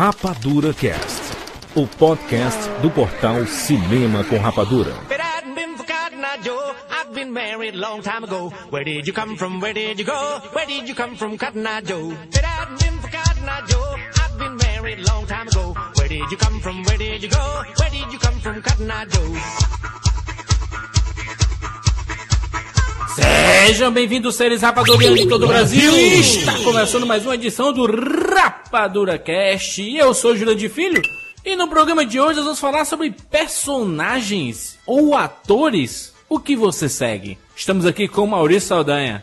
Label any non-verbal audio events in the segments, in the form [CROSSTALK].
Rapadura Cast, o podcast do portal Cinema com Rapadura. Sejam bem-vindos, seres rapadurianos de todo o Brasil. Está começando mais uma edição do Rapadura Cast. E eu sou de Filho. E no programa de hoje nós vamos falar sobre personagens ou atores. O que você segue? Estamos aqui com Maurício Saldanha.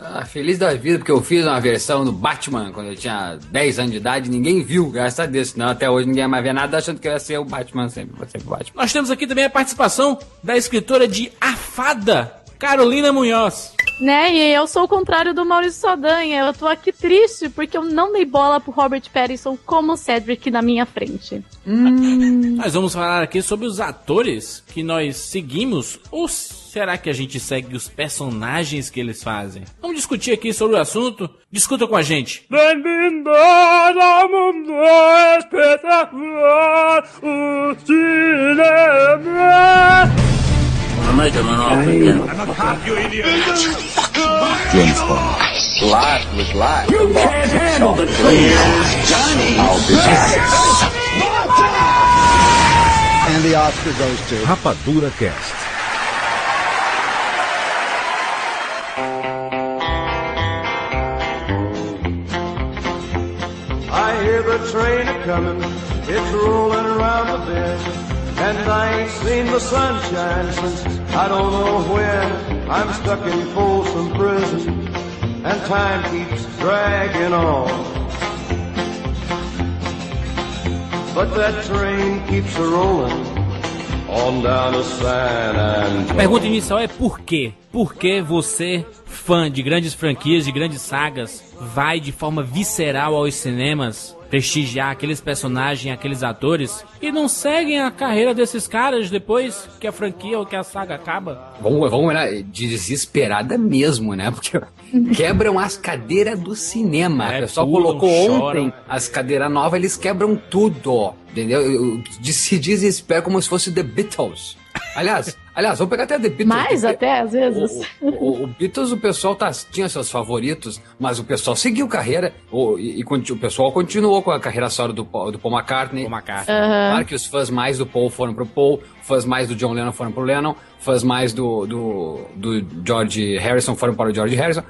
Ah, feliz da vida, porque eu fiz uma versão do Batman quando eu tinha 10 anos de idade ninguém viu, graças a Deus. Senão até hoje ninguém mais vê nada achando que eu ia ser o Batman sempre. Você o Batman. Nós temos aqui também a participação da escritora de A Fada, Carolina Munhoz. Né, e eu sou o contrário do Maurício Saldanha. Eu tô aqui triste porque eu não dei bola pro Robert Pattinson como Cedric na minha frente. Hum. Nós vamos falar aqui sobre os atores que nós seguimos ou será que a gente segue os personagens que eles fazem? Vamos discutir aqui sobre o assunto. Discuta com a gente. Bem-vindo ao mundo espetacular, o cinema. Him. I'm a cop, you idiot. James Bond. Life. You can't handle the truth. Johnny. I'll be. And the Oscar goes to Rapadura Cast. I hear the train a coming. It's rolling around the bend. And I ain't seen the sunshine since I don't know when. I'm stuck in Folsom Prison, and time keeps dragging on. But that train keeps a rolling pergunta inicial é por quê? Por que você, fã de grandes franquias, de grandes sagas, vai de forma visceral aos cinemas prestigiar aqueles personagens, aqueles atores e não seguem a carreira desses caras depois que a franquia ou que a saga acaba. Vamos, vamos olhar desesperada mesmo, né? [LAUGHS] Porque quebram as cadeiras do cinema. É, o pessoal colocou choram. ontem as cadeiras novas, eles quebram tudo. Entendeu? Se desespera como se fosse The Beatles. Aliás, aliás, vamos pegar até The Beatles. Mais até, às vezes. O, o, o, Beatles, o pessoal tá, tinha seus favoritos, mas o pessoal seguiu carreira, o, e, e, o pessoal continuou com a carreira solo do, do Paul McCartney. Paul McCartney. Uhum. Claro que os fãs mais do Paul foram pro Paul, fãs mais do John Lennon foram pro Lennon, fãs mais do, do, do George Harrison foram para o George Harrison.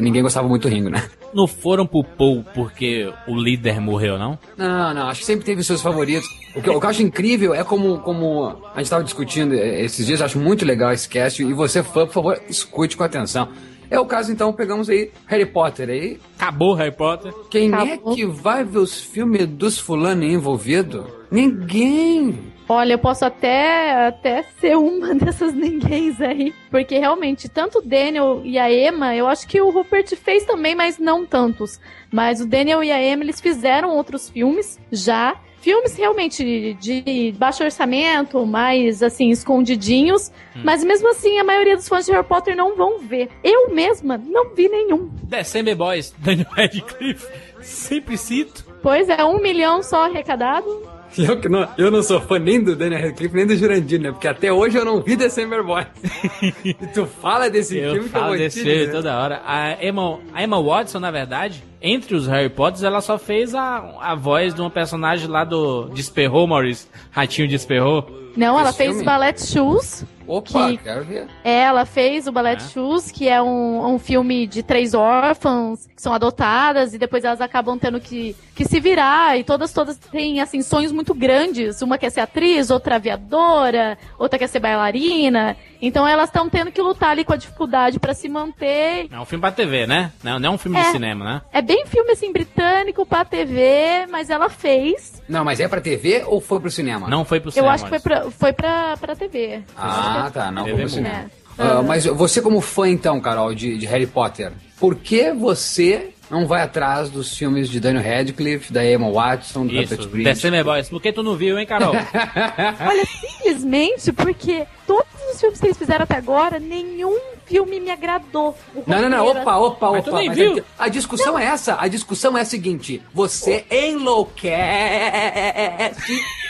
Ninguém gostava muito do Ringo, né? Não foram pro Paul porque o líder morreu, não? Não, não. Acho que sempre teve seus favoritos. O que, o que eu acho incrível é como, como a gente estava discutindo esses dias. Acho muito legal esse cast. E você, fã, por favor, escute com atenção. É o caso, então, pegamos aí Harry Potter aí. Acabou Harry Potter. Quem é Acabou. é que vai ver os filmes dos fulano envolvido? Ninguém. Olha, eu posso até, até ser uma [LAUGHS] dessas ninguém aí. Porque realmente, tanto o Daniel e a Emma, eu acho que o Rupert fez também, mas não tantos. Mas o Daniel e a Emma, eles fizeram outros filmes já. Filmes realmente de baixo orçamento, mais assim, escondidinhos. Hum. Mas mesmo assim, a maioria dos fãs de Harry Potter não vão ver. Eu mesma não vi nenhum. December Boys, [LAUGHS] Daniel Radcliffe. Sempre cito. Pois é, um milhão só arrecadado. [LAUGHS] Eu, que não, eu não sou fã nem do Daniel Radcliffe, nem do Jurandir, né? Porque até hoje eu não vi December Boys. [LAUGHS] e tu fala desse eu filme que eu vou desse filme toda hora. A Emma, a Emma Watson, na verdade, entre os Harry Potters, ela só fez a, a voz de uma personagem lá do Desperrou, Maurício. Ratinho Desperrou. Não, ela fez Ballet Shoes. Opa, que, quero ver. É, ela fez o Ballet é. Shoes, que é um, um filme de três órfãs que são adotadas e depois elas acabam tendo que, que se virar e todas todas têm assim sonhos muito grandes. Uma quer ser atriz, outra aviadora, outra quer ser bailarina. Então elas estão tendo que lutar ali com a dificuldade para se manter. É um filme pra TV, né? Não, não é um filme é, de cinema, né? É bem filme assim britânico pra TV, mas ela fez. Não, mas é pra TV ou foi pro cinema? Não foi pro cinema. Eu acho que foi pra, foi pra, pra TV. Ah, tá. Não foi pro cinema. Uh, mas você como fã então, Carol, de, de Harry Potter, por que você não vai atrás dos filmes de Daniel Radcliffe, da Emma Watson, do Rupert Grint. December Boys. Por que tu não viu, hein, Carol? [LAUGHS] Olha, simplesmente porque todos os filmes que eles fizeram até agora, nenhum filme me agradou. Não, não, não, opa, opa, opa. Mas mas viu? A, a, discussão não. é essa. A discussão é a seguinte: você oh. enlouquece.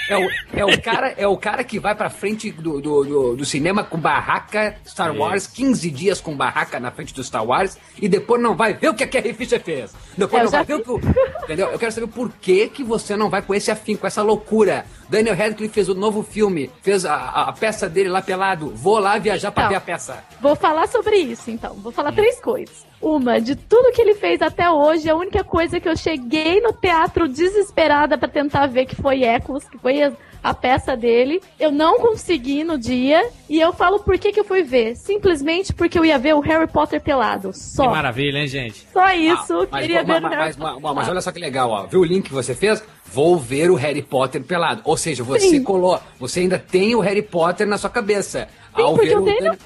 É o, é, o cara, é o cara que vai pra frente do, do, do, do cinema com barraca Star Wars, 15 dias com barraca na frente do Star Wars, e depois não vai ver o que a Carrie Fisher fez. Depois é, não vai ver o que. Entendeu? Eu quero saber por que, que você não vai com esse afim, com essa loucura. Daniel Radcliffe fez o novo filme, fez a, a, peça dele lá pelado. Vou lá viajar pra então, ver a peça. Vou falar sobre isso, então. Vou falar hum. três coisas. Uma, de tudo que ele fez até hoje, a única coisa que eu cheguei no teatro desesperada para tentar ver que foi Echoes, que foi a, a, peça dele. Eu não consegui no dia. E eu falo por que, que eu fui ver. Simplesmente porque eu ia ver o Harry Potter pelado. Só. Que maravilha, hein, gente? Só isso. Ah, mas, queria mas, ver mas, mas, mas, olha só que legal, ó. Viu o link que você fez? vou ver o Harry Potter pelado. Ou seja, você Sim. colou, você ainda tem o Harry Potter na sua cabeça. Ao ver o tenho...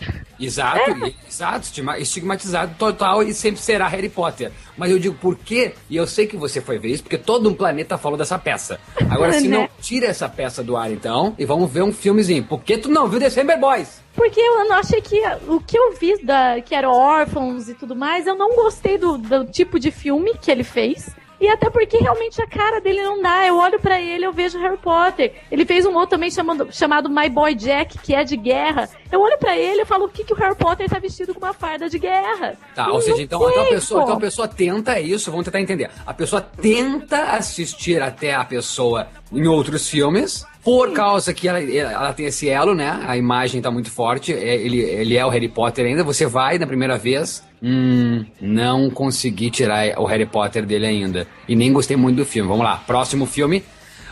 Exato, é. exato, estigmatizado total e sempre será Harry Potter. Mas eu digo por quê? E eu sei que você foi ver isso, porque todo um planeta falou dessa peça. Agora, [LAUGHS] se né? não, tira essa peça do ar então e vamos ver um filmezinho. Por que tu não viu December Boys? Porque eu não achei que o que eu vi da que era órfãos e tudo mais, eu não gostei do, do tipo de filme que ele fez. E até porque realmente a cara dele não dá. Eu olho para ele, eu vejo Harry Potter. Ele fez um outro também chamado, chamado My Boy Jack, que é de guerra. Eu olho para ele e falo o que, que o Harry Potter tá vestido com uma farda de guerra. Tá, ou seja, então, então, a pessoa, então a pessoa tenta isso, vamos tentar entender. A pessoa tenta assistir até a pessoa em outros filmes por causa que ela, ela tem esse elo, né? A imagem tá muito forte. É, ele, ele é o Harry Potter ainda. Você vai na primeira vez. Hum, não consegui tirar o Harry Potter dele ainda. E nem gostei muito do filme. Vamos lá, próximo filme.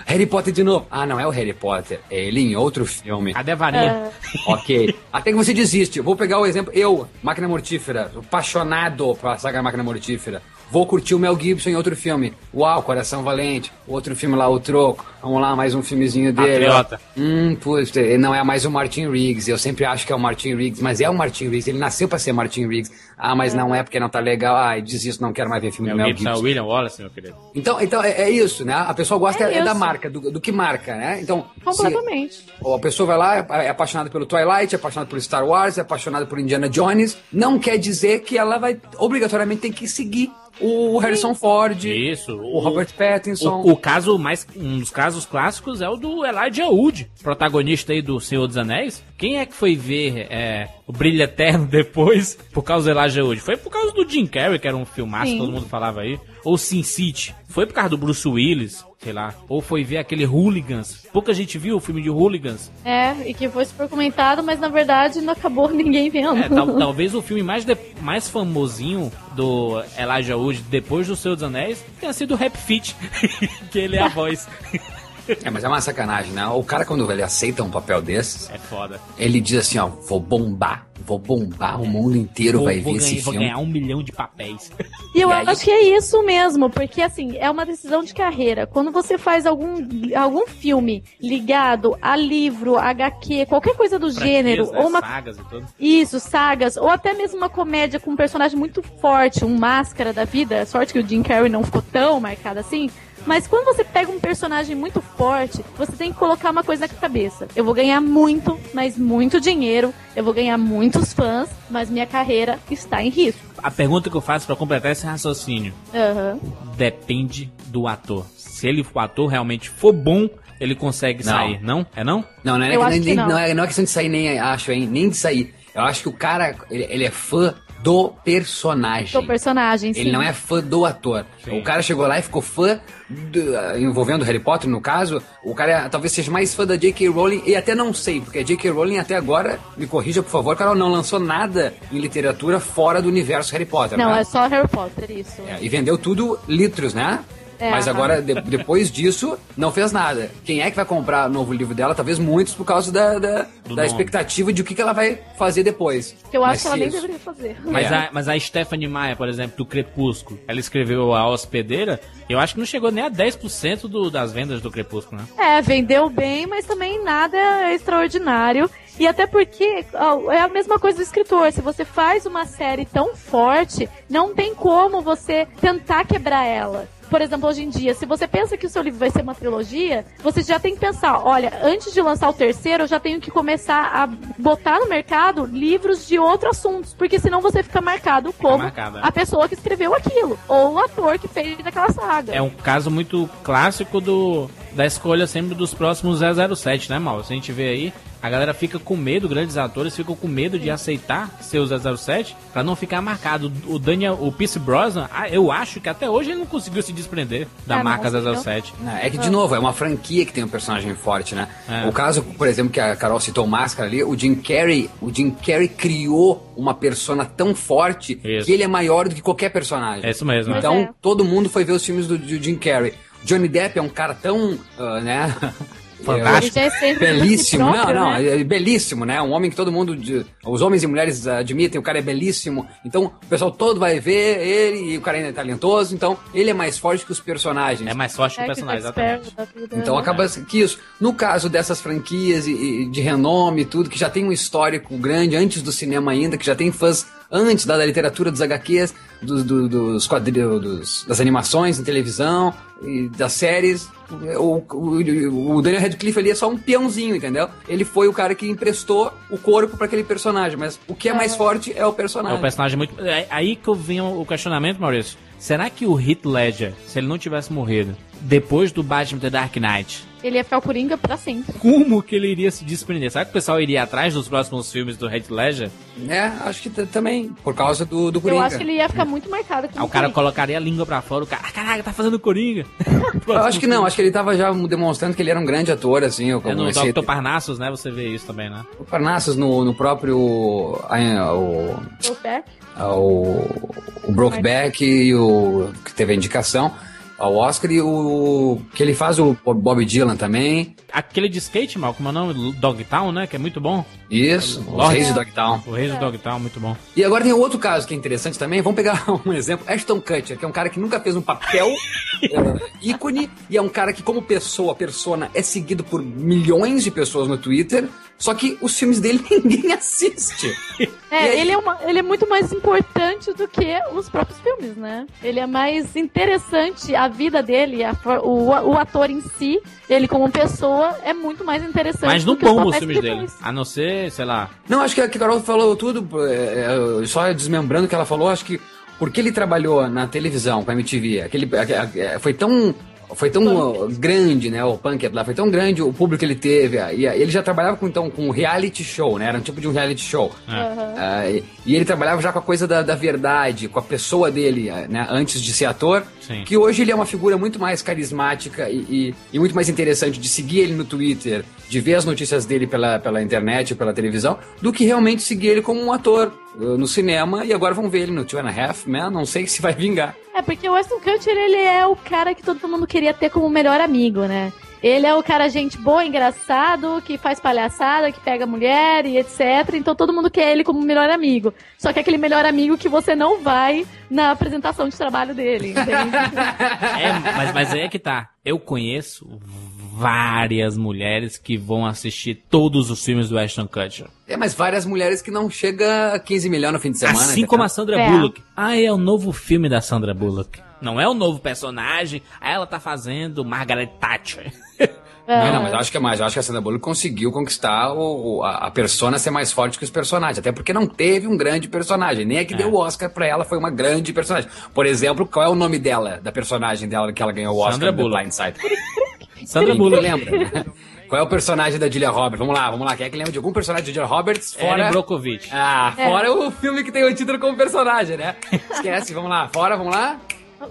Harry Potter de novo. Ah, não é o Harry Potter. É ele em outro filme. A varinha? É. ok. Até que você desiste. Vou pegar o exemplo. Eu, Máquina Mortífera. Apaixonado pela saga Máquina Mortífera. Vou curtir o Mel Gibson em outro filme. Uau, Coração Valente. Outro filme lá, O Troco. Vamos lá, mais um filmezinho dele. Patriota. Hum, putz, não é mais o Martin Riggs. Eu sempre acho que é o Martin Riggs, mas é o Martin Riggs. Ele nasceu pra ser Martin Riggs. Ah, mas não é porque não tá legal. Ah, desisto, não quero mais ver filme Mel do Mel Gibson. Gibson. É o William Wallace, meu querido. Então, então é, é isso, né? A pessoa gosta é, é da marca, do, do, que marca, né? Então, Completamente. Se, a pessoa vai lá, é, é apaixonada pelo Twilight, é apaixonada por Star Wars, é apaixonada por Indiana Jones. Não quer dizer que ela vai obrigatoriamente ter que seguir o Harrison Ford, Isso, o, o Robert Pattinson. O, o, caso mais, um dos casos clássicos é o do Elijah Wood, protagonista aí do Senhor dos Anéis. Quem é que foi ver é, o Brilho Eterno [LAUGHS] depois por causa do Elijah Wood? Foi por causa do Jim Carrey, que era um filmaço, Sim. todo mundo falava aí. Ou Sin City. Foi por causa do Bruce Willis, sei lá. Ou foi ver aquele Hooligans. Pouca gente viu o filme de Hooligans. É, e que foi super comentado, mas na verdade não acabou [LAUGHS] ninguém vendo. É, tal, talvez o filme mais, de, mais famosinho do Elijah Wood depois do Senhor dos Anéis tenha sido o Rap Fit, [LAUGHS] que ele é a voz. É, mas é uma sacanagem, né? O cara, quando ele aceita um papel desses. É foda. Ele diz assim: ó, vou bombar. Vou bombar, o mundo inteiro vou, vai vou ver ganhar, esse vou filme. Vou ganhar um milhão de papéis. E eu e acho que é isso mesmo, porque assim, é uma decisão de carreira. Quando você faz algum, algum filme ligado a livro, HQ, qualquer coisa do gênero, né? ou uma. Sagas e tudo. Isso, sagas, ou até mesmo uma comédia com um personagem muito forte, um máscara da vida. Sorte que o Jim Carrey não ficou tão marcado assim. Mas quando você pega um personagem muito forte, você tem que colocar uma coisa na cabeça. Eu vou ganhar muito, mas muito dinheiro. Eu vou ganhar muitos fãs, mas minha carreira está em risco. A pergunta que eu faço para completar esse raciocínio uhum. depende do ator. Se ele, o ator realmente for bom, ele consegue não. sair, não? É não? Não, não é, nem, nem, não. não, é, não é questão de sair, nem acho, hein? Nem de sair. Eu acho que o cara, ele, ele é fã do personagem. Do personagem, sim. Ele não é fã do ator. Sim. O cara chegou lá e ficou fã, do, envolvendo Harry Potter, no caso. O cara talvez seja mais fã da J.K. Rowling, e até não sei, porque a J.K. Rowling até agora, me corrija por favor, ela não lançou nada em literatura fora do universo Harry Potter. Não, né? é só Harry Potter, isso. É, e vendeu tudo litros, né? É, Mas agora, de, depois disso, não fez nada. Quem é que vai comprar o novo livro dela? Talvez muitos por causa da, da, da expectativa de o que, que ela vai fazer depois. Que eu acho que ela nem deveria fazer. Mas, é. a, mas a Stephanie Maia, por exemplo, do Crepúsculo, ela escreveu A Hospedeira, eu acho que não chegou nem a 10% do, das vendas do Crepúsculo, né? É, vendeu bem, mas também nada extraordinário. E até porque ó, é a mesma coisa do escritor. Se você faz uma série tão forte, não tem como você tentar quebrar ela. Por exemplo, hoje em dia, se você pensa que o seu livro vai ser uma trilogia, você já tem que pensar, olha, antes de lançar o terceiro, eu já tenho que começar a botar no mercado livros de outros assuntos, porque senão você fica marcado como a pessoa que escreveu aquilo, ou o ator que fez aquela saga. É um caso muito clássico do da escolha sempre dos próximos 007, né, Mal? Se a gente vê aí, a galera fica com medo, grandes atores ficam com medo de aceitar ser o 007 para não ficar marcado. O Daniel, o Pierce Brosnan, ah, eu acho que até hoje ele não conseguiu se desprender da ah, marca não, 007. É que, de novo, é uma franquia que tem um personagem forte, né? É. O caso, por exemplo, que a Carol citou Máscara ali, o Jim Carrey, o Jim Carrey criou uma persona tão forte isso. que ele é maior do que qualquer personagem. É isso mesmo. Então, é. todo mundo foi ver os filmes do, do Jim Carrey. Johnny Depp é um cara tão, uh, né, [LAUGHS] Fantástico. É belíssimo. Próprio, não, não, né? é belíssimo, né? Um homem que todo mundo. Os homens e mulheres admitem, o cara é belíssimo. Então o pessoal todo vai ver ele e o cara ainda é talentoso. Então ele é mais forte que os personagens. É mais forte que o é personagem, exatamente. Então acaba que isso. No caso dessas franquias e, e de renome e tudo, que já tem um histórico grande antes do cinema ainda, que já tem fãs antes da, da literatura dos HQs, dos, do, dos quadrinhos, das animações em televisão e das séries. O, o, o, Daniel Radcliffe ali é só um peãozinho, entendeu? Ele foi o cara que emprestou o corpo para aquele personagem, mas o que é mais forte é o personagem. É o personagem muito. É aí que eu venho o questionamento, Maurício. Será que o Heath Ledger, se ele não tivesse morrido, depois do Batman The Dark Knight, ele ia ficar o Coringa pra sempre. Como que ele iria se desprender? Será que o pessoal iria atrás dos próximos filmes do Heath Ledger? É, acho que também, por causa do, do Coringa. Eu acho que ele ia ficar muito marcado com ah, o cara colocaria a língua pra fora, o cara, ah, caraca, tá fazendo Coringa. [LAUGHS] eu acho que não, acho que ele tava já demonstrando que ele era um grande ator, assim. é no esse... Dr. Parnassus, né, você vê isso também, né? O Parnassus no, no próprio... o... O, o Brokeback e o que teve a indicação ao Oscar e o que ele faz o Bob Dylan também. Aquele de skate, mal, como é o nome? Dogtown, né? Que é muito bom. Isso, o Reis de Dogtown. O Reis de Dogtown, muito bom. E agora tem outro caso que é interessante também. Vamos pegar [LAUGHS] um exemplo. Ashton Kutcher, que é um cara que nunca fez um papel é, [LAUGHS] ícone e é um cara que como pessoa, persona, é seguido por milhões de pessoas no Twitter só que os filmes dele [LAUGHS] ninguém assiste. É, aí... ele, é uma, ele é muito mais importante do que os próprios filmes, né? Ele é mais interessante, a vida dele, a, o, o ator em si, ele como pessoa, é muito mais interessante. Mas não bom os filmes dele. A não ser, sei lá. Não, acho que a Carol falou tudo, é, é, só desmembrando o que ela falou, acho que porque ele trabalhou na televisão com a MTV, aquele, foi tão foi tão grande, né, o Punk lá, foi tão grande o público que ele teve, e ele já trabalhava com, então, com reality show, né, era um tipo de um reality show. Uh, e ele trabalhava já com a coisa da, da verdade, com a pessoa dele, né, antes de ser ator, Sim. que hoje ele é uma figura muito mais carismática e, e, e, muito mais interessante de seguir ele no Twitter, de ver as notícias dele pela, pela internet, pela televisão, do que realmente seguir ele como um ator uh, no cinema, e agora vamos ver ele no Two and a Half Man, não sei se vai vingar. É, porque o Weston Kutcher, ele é o cara que todo mundo queria ter como melhor amigo, né? Ele é o cara gente boa, engraçado, que faz palhaçada, que pega mulher e etc. Então todo mundo quer ele como melhor amigo. Só que é aquele melhor amigo que você não vai na apresentação de trabalho dele, entende? [LAUGHS] é, mas, mas aí é que tá. Eu conheço várias mulheres que vão assistir todos os filmes do Ashton Kutcher. É, mas várias mulheres que não chega a 15 milhões no fim de semana. Assim como a Sandra é. Bullock. Ah, é o novo filme da Sandra Bullock. Não é o novo personagem. Aí ela tá fazendo Margaret Thatcher. É. Não, não, mas eu acho que é mais. Eu acho que a Sandra Bullock conseguiu conquistar o, a, a persona ser mais forte que os personagens. Até porque não teve um grande personagem. Nem a que é. deu o Oscar pra ela foi uma grande personagem. Por exemplo, qual é o nome dela, da personagem dela que ela ganhou o Oscar Sandra Bullock. Blindside? [LAUGHS] Sandra Bullock. lembra? Né? Qual é o personagem da Julia Roberts? Vamos lá, vamos lá. Quem é que lembra de algum personagem da Julia Roberts? Fora... Erin Brockovich. Ah, é. fora é. o filme que tem o título como personagem, né? Esquece, vamos lá. Fora, vamos lá.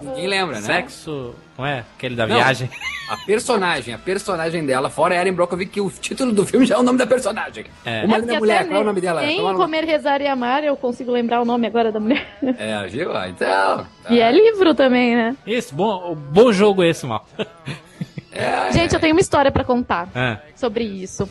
Ninguém lembra, né? Sexo. Não é? Aquele da Não, viagem. A personagem, a personagem dela, fora Erin Brockovich, que o título do filme já é o nome da personagem. É. Uma é linda mulher, qual é o nome dela? Em Comer, Rezar e Amar, eu consigo lembrar o nome agora da mulher. É, viu? Ah, então. Tá. E é livro também, né? Isso, bom, bom jogo esse, mal. É, Gente, eu tenho uma história para contar é. sobre isso.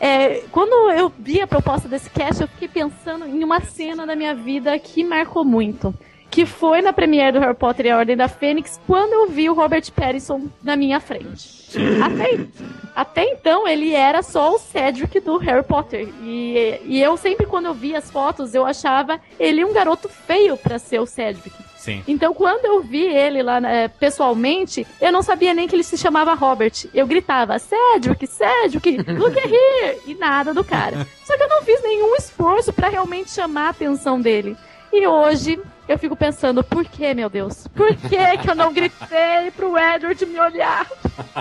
É, quando eu vi a proposta desse cast, eu fiquei pensando em uma cena da minha vida que marcou muito que foi na premiere do Harry Potter e a Ordem da Fênix, quando eu vi o Robert Pattinson na minha frente. Até, até então, ele era só o Cedric do Harry Potter. E, e eu sempre, quando eu via as fotos, eu achava ele um garoto feio para ser o Cedric. Sim. Então, quando eu vi ele lá é, pessoalmente, eu não sabia nem que ele se chamava Robert. Eu gritava, Cedric, Cedric, look here! E nada do cara. Só que eu não fiz nenhum esforço para realmente chamar a atenção dele. E hoje eu fico pensando, por que, meu Deus? Por que, que eu não gritei pro Edward me olhar? [LAUGHS]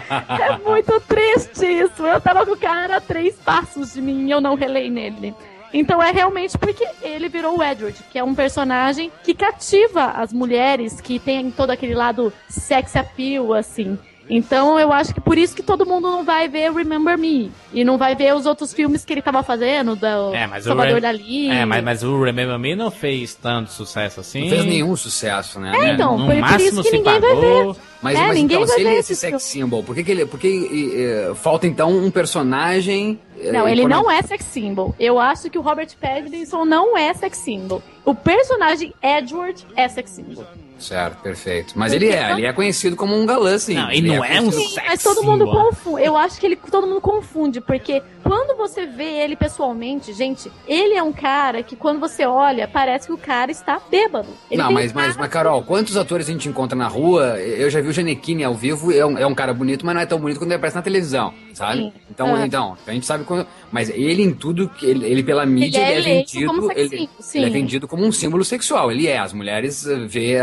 É muito triste isso. Eu tava com o cara a três passos de mim e eu não relei nele. Então é realmente porque ele virou o Edward, que é um personagem que cativa as mulheres, que tem todo aquele lado sex appeal, assim. Então eu acho que por isso que todo mundo não vai ver Remember Me. E não vai ver os outros filmes que ele tava fazendo, do é, mas Salvador Dali. É, mas, mas o Remember Me não fez tanto sucesso assim. Não fez nenhum sucesso, né? É, então, no por, por isso que ninguém pagou. vai ver. Mas, é, mas então, se ele é esse sex symbol, por que, que ele. Por que, falta então um personagem. Não, ele não é sex symbol. Eu acho que o Robert Pattinson não é sex symbol. O personagem Edward é sex symbol. Certo, perfeito. Mas ele é, ele é conhecido como um galã, sim. Não, ele, ele não é, é um sim, Mas todo mundo confunde. Eu acho que ele todo mundo confunde, porque quando você vê ele pessoalmente, gente, ele é um cara que quando você olha, parece que o cara está bêbado. Ele não, mas, mas, mas, Carol, quantos atores a gente encontra na rua? Eu já vi o Janequine ao vivo, é um, é um cara bonito, mas não é tão bonito quando ele aparece na televisão, sabe? Sim. Então, ah. então, a gente sabe quando. Mas ele em tudo, ele, ele pela mídia, ele, ele é, vendido. Ele, ele, é vendido como um símbolo sexual. Ele é. As mulheres vê.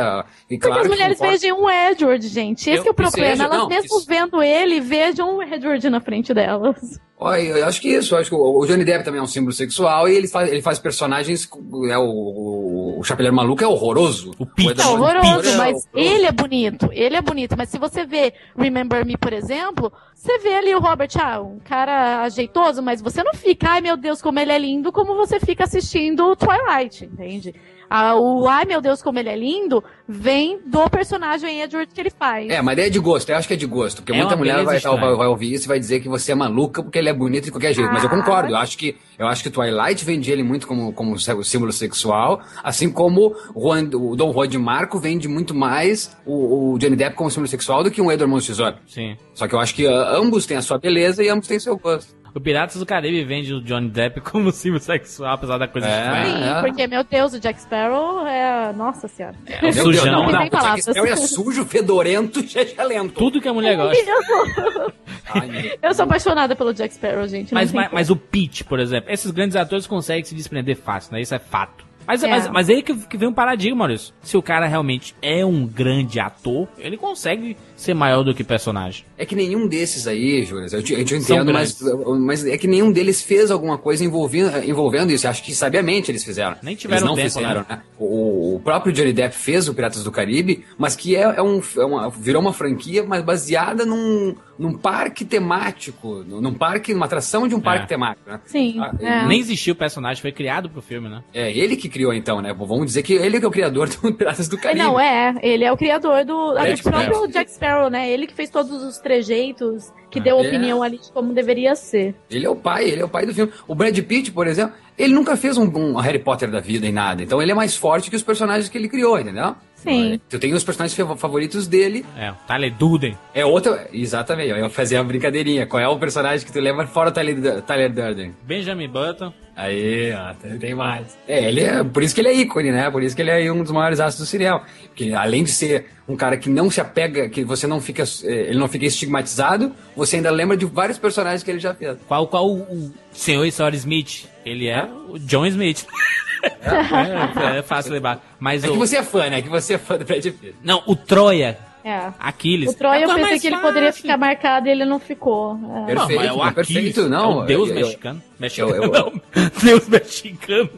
E claro Porque as mulheres vejam o Edward, gente. Esse eu, é o problema. Seja, Elas não, mesmo isso... vendo ele, vejam o Edward na frente delas. Olha, eu acho que isso, acho que o Johnny Depp também é um símbolo sexual e ele faz, ele faz personagens. É, o, o Chapeleiro Maluco é horroroso. O Pete. É horroroso, é mas ele é bonito. Ele é bonito. Mas se você vê Remember Me, por exemplo, você vê ali o Robert, ah, um cara ajeitoso, mas você não fica, ai meu Deus, como ele é lindo, como você fica assistindo Twilight, entende? Ah, o ai meu Deus, como ele é lindo, vem do personagem Edward que ele faz. É, mas é de gosto, eu acho que é de gosto. Porque é muita mulher vai, vai, vai, ouvir isso e vai dizer que você é maluca porque ele é bonito de qualquer jeito. Ah. Mas eu ah. concordo, eu acho que eu acho que Twilight vende ele muito como, como símbolo sexual, assim como Juan, o Dom Juan de Marco vende muito mais o, o Johnny Depp como símbolo sexual do que um Edward Tesouro. Sim. Só que eu acho que uh, ambos têm a sua beleza e ambos têm seu gosto. O Piratas do Caribe vende o Johnny Depp como [LAUGHS] símbolo sexual, apesar da coisa é, Sim, é. porque, meu Deus, o Jack Sparrow é. Nossa senhora. É, o sujão. Não, não, o Jack Sparrow é sujo, fedorento e excelente. Tudo que a mulher gosta. eu sou apaixonada pelo Jack Sparrow, gente. Mas, mas, mas, o Pete, por exemplo, esses grandes atores conseguem se desprender fácil, né? Isso é fato. Mas, é. mas, mas aí que, que vem um paradigma, Maurício. Se o cara realmente é um grande ator, ele consegue ser maior do que personagem. É que nenhum desses aí, Júlio, eu te, eu te entendo, mas, mas é que nenhum deles fez alguma coisa envolvendo, envolvendo isso. Acho que sabiamente eles fizeram. Nem tiveram eles não tempo, fizeram, né? O, o, próprio Johnny Depp fez o Piratas do Caribe, mas que é, é um, é uma, virou uma franquia, mas baseada num, num parque temático, num parque, numa atração de um parque é. temático, né? Sim. Ah, é. Nem existiu o personagem, foi criado pro filme, né? É, ele que criou então, né? Vamos dizer que ele que é o criador [LAUGHS] do Piratas do Caribe. Não, é, ele é o criador do, do próprio Jack Sparrow, né? Ele que fez todos os trejeitos, que deu é. opinião ali de como deveria ser. Ele é o pai, ele é o pai do filme. O Brad Pitt, por exemplo, ele nunca fez um, um Harry Potter da vida em nada. Então ele é mais forte que os personagens que ele criou, entendeu? Sim. Eu tenho os personagens favoritos dele. É, o Tyler Durden. É outra. Exatamente, eu ia fazer uma brincadeirinha. Qual é o personagem que tu lembra fora o Tyler, Tyler Durden? Benjamin Button. Aí, ó, tem mais. É, ele é. Por isso que ele é ícone, né? Por isso que ele é um dos maiores astros do serial. Porque além de ser um cara que não se apega, que você não fica. Eh, ele não fica estigmatizado, você ainda lembra de vários personagens que ele já fez. Qual, qual o senhor e senhora Smith? Ele é o John Smith. [LAUGHS] É, é, é fácil lembrar. Mas é o... que você é fã, né? É que você é fã do Brad Pitt. Não, o Troia. É. Aquiles. O Troia é eu pensei que ele poderia ficar marcado e ele não ficou. É. Perfeito, não, é o Aquiles, perfeito, não. É o deus eu, mexicano. mexicano. Eu, eu, não, [LAUGHS] deus mexicano.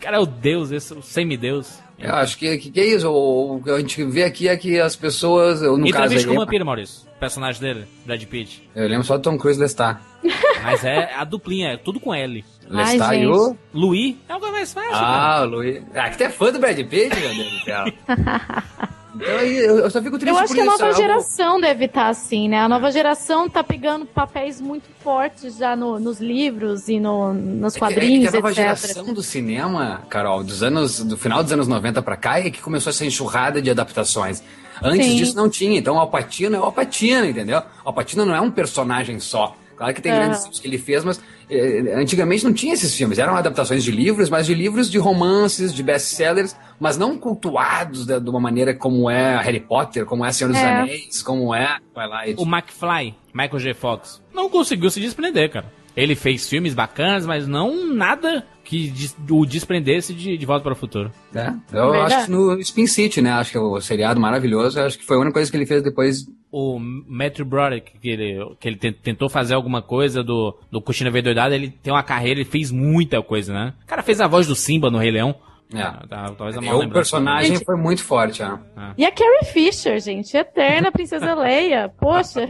Cara, é o deus, esse, o semideus. Eu acho que, que, que é isso. O, que a gente vê aqui é que as pessoas. No Entrevista caso, com o vampiro, Maurício. O personagem dele, Brad Pitt. Eu lembro só do Tom Cruise Lestar. [LAUGHS] Mas é a duplinha, é tudo com L. Lestar e o. Louis é algo mais fácil. Ah, o Louis. Ah, que tu é fã do Brad Pitt, meu Deus do céu. [LAUGHS] Então, eu só fico triste Eu acho que a nova geração deve estar tá assim, né? A nova geração tá pegando papéis muito fortes já no, nos livros e no, nos quadrinhos, é que, é que a nova etc. geração do cinema, Carol, dos anos, do final dos anos 90 pra cá, é que começou essa enxurrada de adaptações. Antes Sim. disso não tinha, então o Alpatino é o Alpatino, entendeu? Alpatino não é um personagem só. Claro que tem grandes filmes que ele fez, mas é, antigamente não tinha esses filmes, eram adaptações de livros, mas de livros de romances, de best-sellers, mas não cultuados de, de, uma maneira como é Harry Potter, como é Senhor dos é. Anéis, como é Twilight. O McFly, Michael J. Fox, não conseguiu se desprender, cara. Ele fez filmes bacanas, mas não nada que o desprendesse de, de Volta para o Futuro. É, eu Verdade. acho que no Spin City, né? Acho que é o seriado maravilhoso. Acho que foi a única coisa que ele fez depois. O Matthew Broderick, que ele, que ele tentou fazer alguma coisa do, do Cuxina Doidado, ele tem uma carreira, ele fez muita coisa, né? O cara fez a voz do Simba no Rei Leão. É. Ah, tá, talvez a o personagem gente, foi muito forte, é. E a Carrie Fisher, gente, eterna Princesa Leia. Poxa,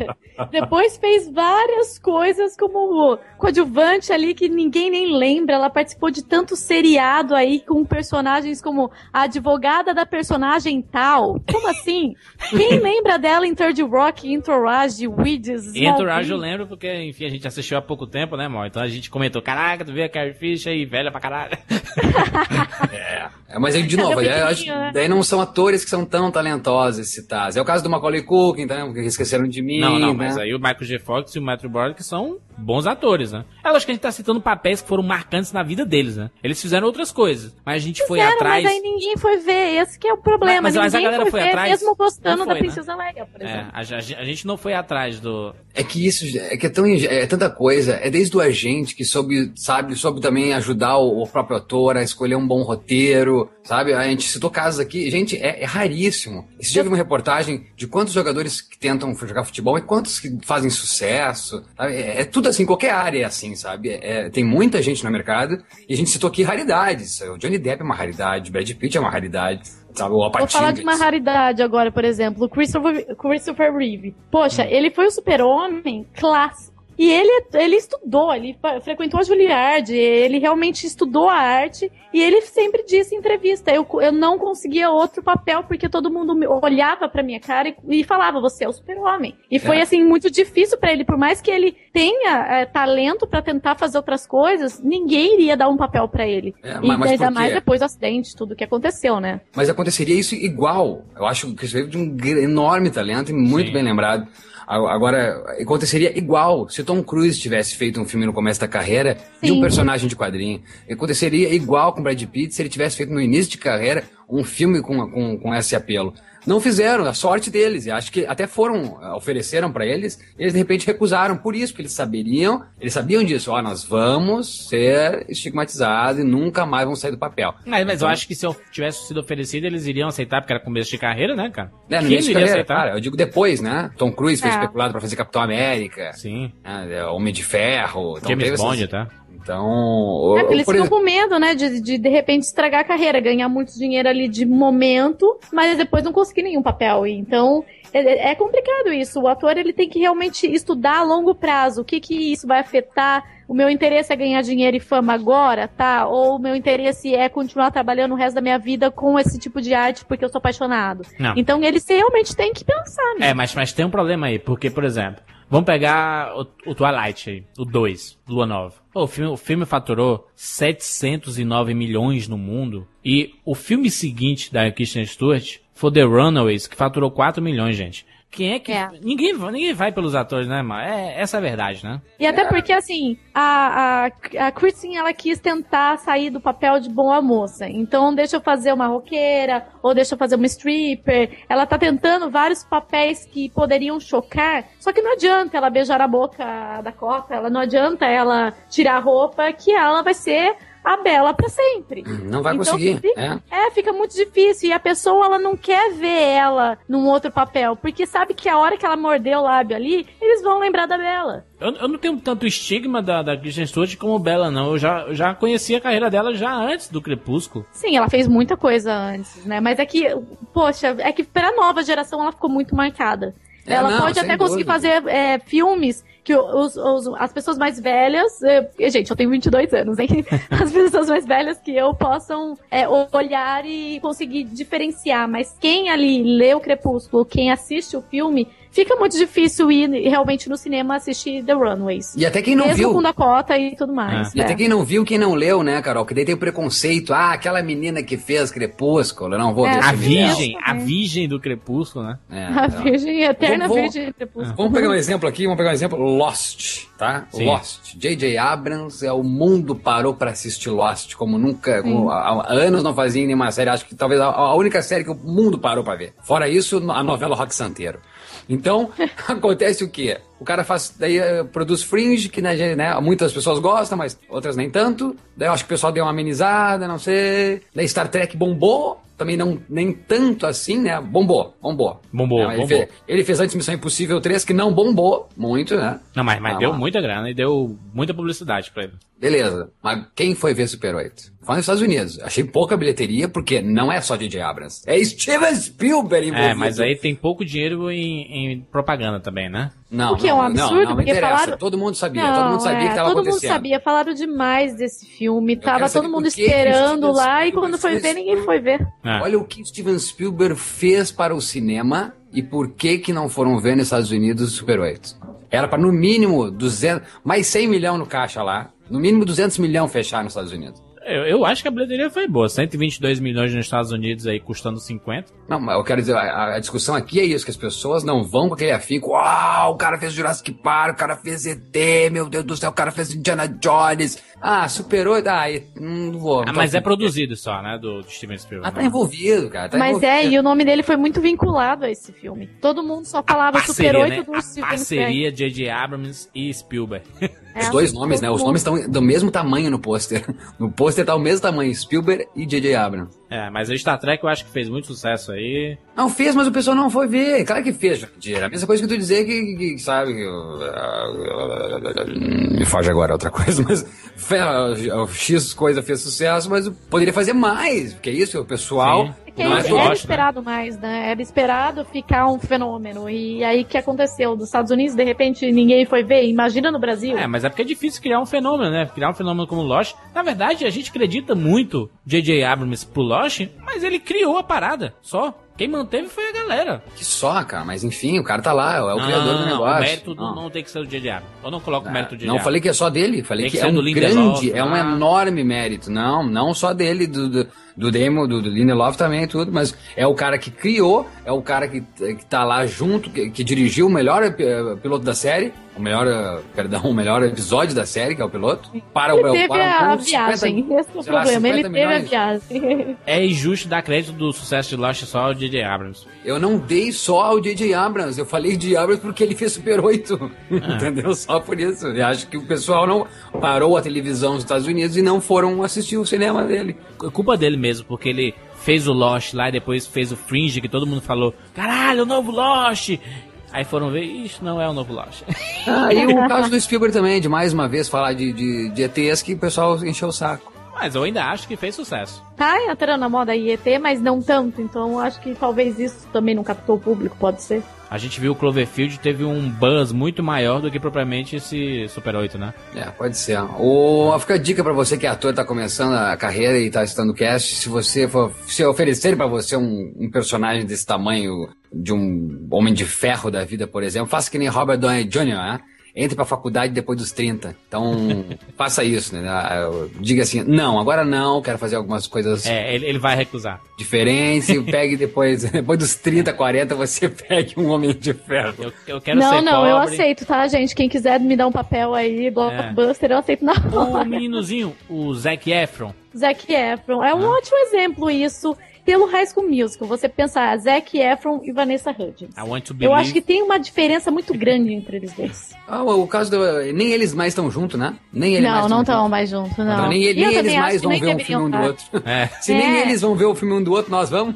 depois fez várias coisas como coadjuvante ali que ninguém nem lembra. Ela participou de tanto seriado aí com personagens como a advogada da personagem tal. Como assim? Quem lembra dela em Third Rock, Entourage, Weeds? Entourage eu lembro porque, enfim, a gente assistiu há pouco tempo, né, amor? Então a gente comentou, caraca, tu vê a Carrie Fisher aí, velha pra caralho. é. [LAUGHS] Yeah. É, mas aí, de novo, é, acho, né? daí não são atores que são tão talentosos citados. É o caso do Macaulay Culkin, então, que esqueceram de mim. Não, não, né? mas aí o Michael J. Fox e o Matthew Broderick são bons atores, né? Eu acho que a gente tá citando papéis que foram marcantes na vida deles, né? Eles fizeram outras coisas, mas a gente fizeram, foi atrás. Mas aí ninguém foi ver, esse que é o problema. Mas, mas, mas a galera foi, foi atrás. Mesmo gostando foi, da né? Princesa né? Leia, por é, exemplo. É, a, a, a, gente não foi atrás do. É que isso é que é, tão, é tanta coisa. É desde o agente que soube, sabe, soube também ajudar o, o próprio ator a escolher um bom roteiro, sabe? A gente citou casos aqui. Gente, é, é raríssimo. Esse dia vi uma reportagem de quantos jogadores que tentam jogar futebol e quantos que fazem sucesso. É, é, tudo assim, qualquer área é assim, sabe? É, tem muita gente no mercado e a gente citou aqui raridades. O Johnny Depp é uma raridade, o Brad Pitt é uma raridade. Sabe, Vou falar de uma raridade agora, por exemplo, o Christopher, Christopher Reeve. Poxa, hum. ele foi o super-homem clássico e ele, ele estudou, ele frequentou a Juilliard, ele realmente estudou a arte e ele sempre disse em entrevista: eu, eu não conseguia outro papel porque todo mundo olhava pra minha cara e, e falava: você é o super-homem. E foi é. assim muito difícil para ele, por mais que ele tenha é, talento para tentar fazer outras coisas, ninguém iria dar um papel para ele. É, mas, e mas ainda mais depois do acidente, tudo que aconteceu, né? Mas aconteceria isso igual. Eu acho que isso veio de um enorme talento e muito Sim. bem lembrado. Agora, aconteceria igual se Tom Cruise tivesse feito um filme no começo da carreira Sim. de um personagem de quadrinho. Aconteceria igual com Brad Pitt se ele tivesse feito no início de carreira um filme com, com, com esse apelo. Não fizeram, a sorte deles. E acho que até foram, eh, ofereceram para eles, e eles de repente recusaram. Por isso, porque eles saberiam, eles sabiam disso. Ó, oh, nós vamos ser estigmatizados e nunca mais vão sair do papel. Mas, mas então, eu acho que se eu tivesse sido oferecido, eles iriam aceitar, porque era começo de carreira, né, cara? É, no início de carreira, aceitar? cara. Eu digo depois, né? Tom Cruise foi é. especulado para fazer Capitão América. Sim. Né? Homem de Ferro. Então, James Bond, essas... tá? Então. É, eles ficam com medo, né? De, de de repente estragar a carreira, ganhar muito dinheiro ali de momento, mas depois não conseguir nenhum papel. Então. É, é complicado isso. O ator ele tem que realmente estudar a longo prazo. O que que isso vai afetar? O meu interesse é ganhar dinheiro e fama agora, tá? Ou o meu interesse é continuar trabalhando o resto da minha vida com esse tipo de arte porque eu sou apaixonado. Não. Então eles realmente têm que pensar, né? É, mas, mas tem um problema aí, porque, por exemplo, Vamos pegar o, o Twilight aí, o 2, Lua Nova. o, filme, o filme faturou 709 milhões no mundo. E o filme seguinte da Kristen Stewart foi The Runaways, que faturou 4 milhões, gente. Quem é que. É. Ninguém, ninguém vai pelos atores, né, mano? É, essa é a verdade, né? E até porque, assim, a, a, a Kristen, ela quis tentar sair do papel de boa moça. Então, deixa eu fazer uma roqueira, ou deixa eu fazer uma stripper. Ela tá tentando vários papéis que poderiam chocar. Só que não adianta ela beijar a boca da Copa, ela não adianta ela tirar a roupa, que ela vai ser a Bela para sempre. Não vai então, conseguir. Fica, é. é. fica muito difícil. E a pessoa, ela não quer ver ela num outro papel, porque sabe que a hora que ela mordeu o lábio ali, eles vão lembrar da Bela. Eu, eu não tenho tanto estigma da, da Kristen Stewart como Bela, não. Eu já, eu já conhecia a carreira dela já antes do Crepúsculo. Sim, ela fez muita coisa antes, né? Mas é que, poxa, é que pra nova geração ela ficou muito marcada. É, ela não, pode até conseguir fazer é, filmes que os, os, as pessoas mais velhas. É, gente, eu tenho 22 anos, hein? [LAUGHS] As pessoas mais velhas que eu possam é, olhar e conseguir diferenciar. Mas quem ali lê o Crepúsculo, quem assiste o filme, fica muito difícil ir realmente no cinema assistir The Runaways. E até quem não Mesmo viu. com Dakota e tudo mais. É. E até quem não viu, quem não leu, né, Carol? Que daí tem o preconceito. Ah, aquela menina que fez Crepúsculo. Não vou é, ver A Virgem, a Virgem do Crepúsculo, né? É, a Virgem, a eterna vamos, Virgem do Crepúsculo. Vamos pegar um exemplo aqui, vamos pegar um exemplo Lost, tá? Sim. Lost. J.J. Abrams é o mundo parou para assistir Lost, como nunca, como há, há, anos não fazia nenhuma série. Acho que talvez a, a única série que o mundo parou para ver. Fora isso, a novela Rock Santeiro. Então, [LAUGHS] acontece o quê? O cara faz, daí uh, produz Fringe, que né, né, muitas pessoas gostam, mas outras nem tanto. Daí eu acho que o pessoal deu uma amenizada, não sei. Daí Star Trek bombou, também não nem tanto assim, né? Bombou, bombou. Bombou, ele, bombou. Fez, ele fez antes Missão Impossível 3, que não bombou muito, né? Não, mas, mas ah, deu muita grana e deu muita publicidade pra ele. Beleza, mas quem foi ver Super 8? Foi nos Estados Unidos. Achei pouca bilheteria, porque não é só DJ Abrams. É Steven Spielberg envolvido. É, mas aí tem pouco dinheiro em, em propaganda também, né? Não, o que é um absurdo, não, não, porque falaram... Todo mundo sabia, não, todo mundo sabia é, que tava todo acontecendo. Todo mundo sabia, falaram demais desse filme, Eu tava todo mundo esperando lá e quando foi ver, ninguém foi ver. É. Olha o que Steven Spielberg fez para o cinema e por que que não foram ver nos Estados Unidos Super 8. Era para no mínimo 200, mais 100 milhões no caixa lá, no mínimo 200 milhões fechar nos Estados Unidos. Eu, eu, acho que a bilheteria foi boa. 122 milhões nos Estados Unidos aí custando 50. Não, mas eu quero dizer, a, a discussão aqui é isso, que as pessoas não vão com aquele afinco. Uau, o cara fez Jurassic Park, o cara fez ET, meu Deus do céu, o cara fez Indiana Jones. Ah, superou, ah, não vou. ah, mas é produzido só, né, do, do Steven Spielberg. Ah, tá envolvido, cara. Tá mas envolvido. é, e o nome dele foi muito vinculado a esse filme. Todo mundo só falava parceria, Super 8 né? do a Steven parceria J.J. Abrams e Spielberg. [LAUGHS] É, Os dois nomes, né? Os nomes estão do mesmo tamanho no pôster. [LAUGHS] No pôster tá o mesmo tamanho, Spielberg e J.J. Abrams. É, mas a Star Trek eu acho que fez muito sucesso aí. Não fez, mas o pessoal não foi ver. Claro que fez, Jandir. A mesma coisa que tu dizer que, que, que sabe. Que, me foge agora outra [LAUGHS] coisa, mas o X coisa fez sucesso, mas poderia fazer mais. Porque é isso, o pessoal. Sim. É era, era né? esperado né? mais, né? Era esperado ficar um fenômeno. E aí o que aconteceu? Dos Estados Unidos, de repente, ninguém foi ver. Imagina no Brasil. É, mas é porque é difícil criar um fenômeno, né? Criar um fenômeno como Lost. Na verdade, a gente acredita muito J.J. Abrams pro Lost mas ele criou a parada, só. Quem manteve foi a galera. Que só, cara, mas enfim, o cara tá lá, é o não, criador do negócio. O mérito não. não tem que ser do J.J. Eu não coloco o mérito do J.J. Não falei que é só dele, falei tem que, que é um grande, é um enorme mérito. Não, não só dele, do, do do Demo, do, do Lindelof também tudo, mas é o cara que criou, é o cara que, que tá lá junto, que, que dirigiu o melhor uh, piloto da série, o melhor, uh, perdão, o melhor episódio da série, que é o piloto, para ele o teve para um a viagem, 50, esse é o problema, ele teve milhões. a viagem. É injusto dar crédito do sucesso de Lost só ao J.J. Abrams. Eu não dei só ao J.J. Abrams, eu falei de Abrams porque ele fez Super 8, [LAUGHS] ah. entendeu? Só por isso. Eu acho que o pessoal não parou a televisão dos Estados Unidos e não foram assistir o cinema dele. É culpa dele mesmo, porque ele fez o Lost lá e depois fez o Fringe, que todo mundo falou: caralho, o novo Lost! Aí foram ver, isso não é o novo Lost. [LAUGHS] Ah, e o [LAUGHS] caso do Spielberg também, de mais uma vez falar de, de, de ETs que o pessoal encheu o saco. Mas eu ainda acho que fez sucesso. Tá entrando na moda aí ET, mas não tanto. Então acho que talvez isso também não captou o público, pode ser. A gente viu o Cloverfield teve um buzz muito maior do que propriamente esse Super 8, né? É, pode ser. O, fica a dica para você que é ator, tá começando a carreira e tá assistindo o cast, se você for se oferecer para você um, um, personagem desse tamanho de um Homem de Ferro da vida, por exemplo, faça que nem Robert Downey Jr., né? Entre pra faculdade depois dos 30. Então, [LAUGHS] faça isso, né? Ah, diga assim, não, agora não, quero fazer algumas coisas. É, ele, ele vai recusar. Diferentes, [LAUGHS] pegue depois, [LAUGHS] depois dos 30, 40, você pegue um homem de ferro. Eu, eu quero não, ser Não, não, eu aceito, tá, gente? Quem quiser me dar um papel aí, blockbuster, é. eu aceito na hora. O meninozinho, o Zac Efron. Zac Efron, é um ah. ótimo exemplo isso pelo High School Musical, você pensar Zac Efron e Vanessa Hudgens. Eu acho que tem uma diferença muito grande entre eles dois. Ah, o caso do... Nem eles mais estão juntos, né? Nem eles não, não estão mais juntos, não. Então, nem, nem eles mais vão ver um filme um do outro. É. Se é. nem eles vão ver o filme um do outro, nós vamos.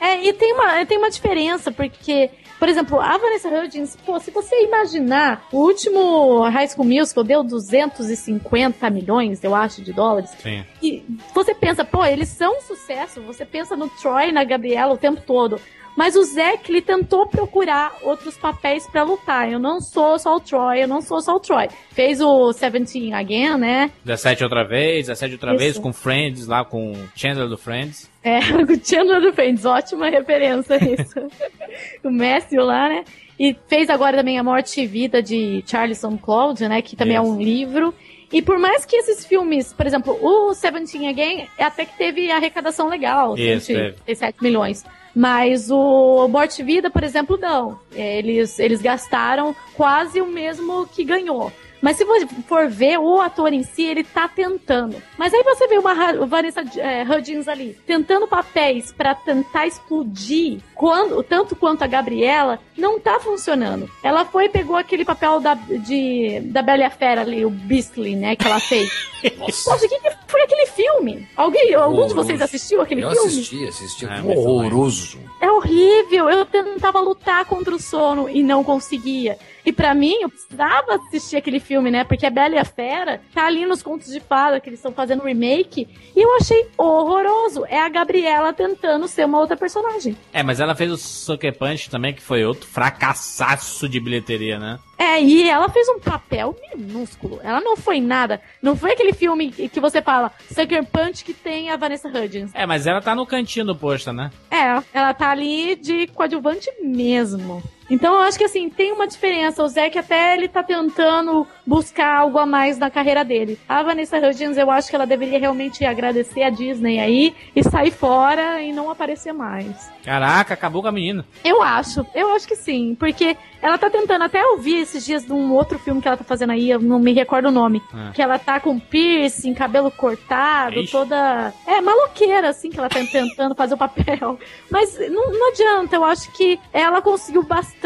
É, e tem uma, tem uma diferença, porque por exemplo, a Vanessa Hudgens, pô, se você imaginar, o último High School Musical deu 250 milhões, eu acho, de dólares. Sim. E você pensa, pô, eles são um sucesso. Você pensa no Troy, na Gabriela o tempo todo. Mas o Zack, ele tentou procurar outros papéis para lutar. Eu não sou só o Troy, eu não sou só o Troy. Fez o Seventeen Again, né? 17 outra vez, 17 outra Isso. vez com Friends, lá com Chandler do Friends. É, [LAUGHS] o Chandler do Friends, ótima referência isso. [LAUGHS] o Matthew lá, né? E fez agora também A Morte e Vida de Charles Cloud, né? Que também é um livro. E por mais que esses filmes, por exemplo, o Seventeen Again até que teve arrecadação legal, Isso, 107 milhões. Mas o Morte Vida, por exemplo, não. Eles, eles gastaram quase o mesmo que ganhou. Mas se você for ver, o ator em si, ele tá tentando. Mas aí você vê uma Vanessa é, Hudgens ali, tentando papéis para tentar explodir, quando, tanto quanto a Gabriela, não tá funcionando. Ela foi e pegou aquele papel da, de, da Bela Fera ali, o Beastly, né, que ela fez. [LAUGHS] Nossa, o que, que, foi aquele filme? Alguém, algum de vocês assistiu aquele eu filme? Eu assisti, assisti. É, horroroso. É horrível. Eu tentava lutar contra o sono e não conseguia. E para mim, eu precisava assistir aquele filme, né? Porque a Bela e a Fera tá ali nos contos de fada que eles estão fazendo remake. E eu achei horroroso. É a Gabriela tentando ser uma outra personagem. É, mas ela fez o Sucker Punch também, que foi outro fracassaço de bilheteria, né? É, e ela fez um papel minúsculo. Ela não foi nada. Não foi aquele filme que você fala, Sucker Punch, que tem a Vanessa Hudgens. É, mas ela tá no cantinho do posto, né? É, ela tá ali de coadjuvante mesmo. Então eu acho que assim, tem uma diferença. O Zack até ele tá tentando buscar algo a mais na carreira dele. A Vanessa Hudgens, eu acho que ela deveria realmente agradecer a Disney aí e sair fora e não aparecer mais. Caraca, acabou com a menina. Eu acho, eu acho que sim, porque ela tá tentando, até ouvir esses dias de um outro filme que ela tá fazendo aí, eu não me recordo o nome, ah. que ela tá com piercing, cabelo cortado, Ixi. toda, é, maloqueira, assim, que ela tá tentando fazer o papel. Mas não, não adianta, eu acho que ela conseguiu bastante.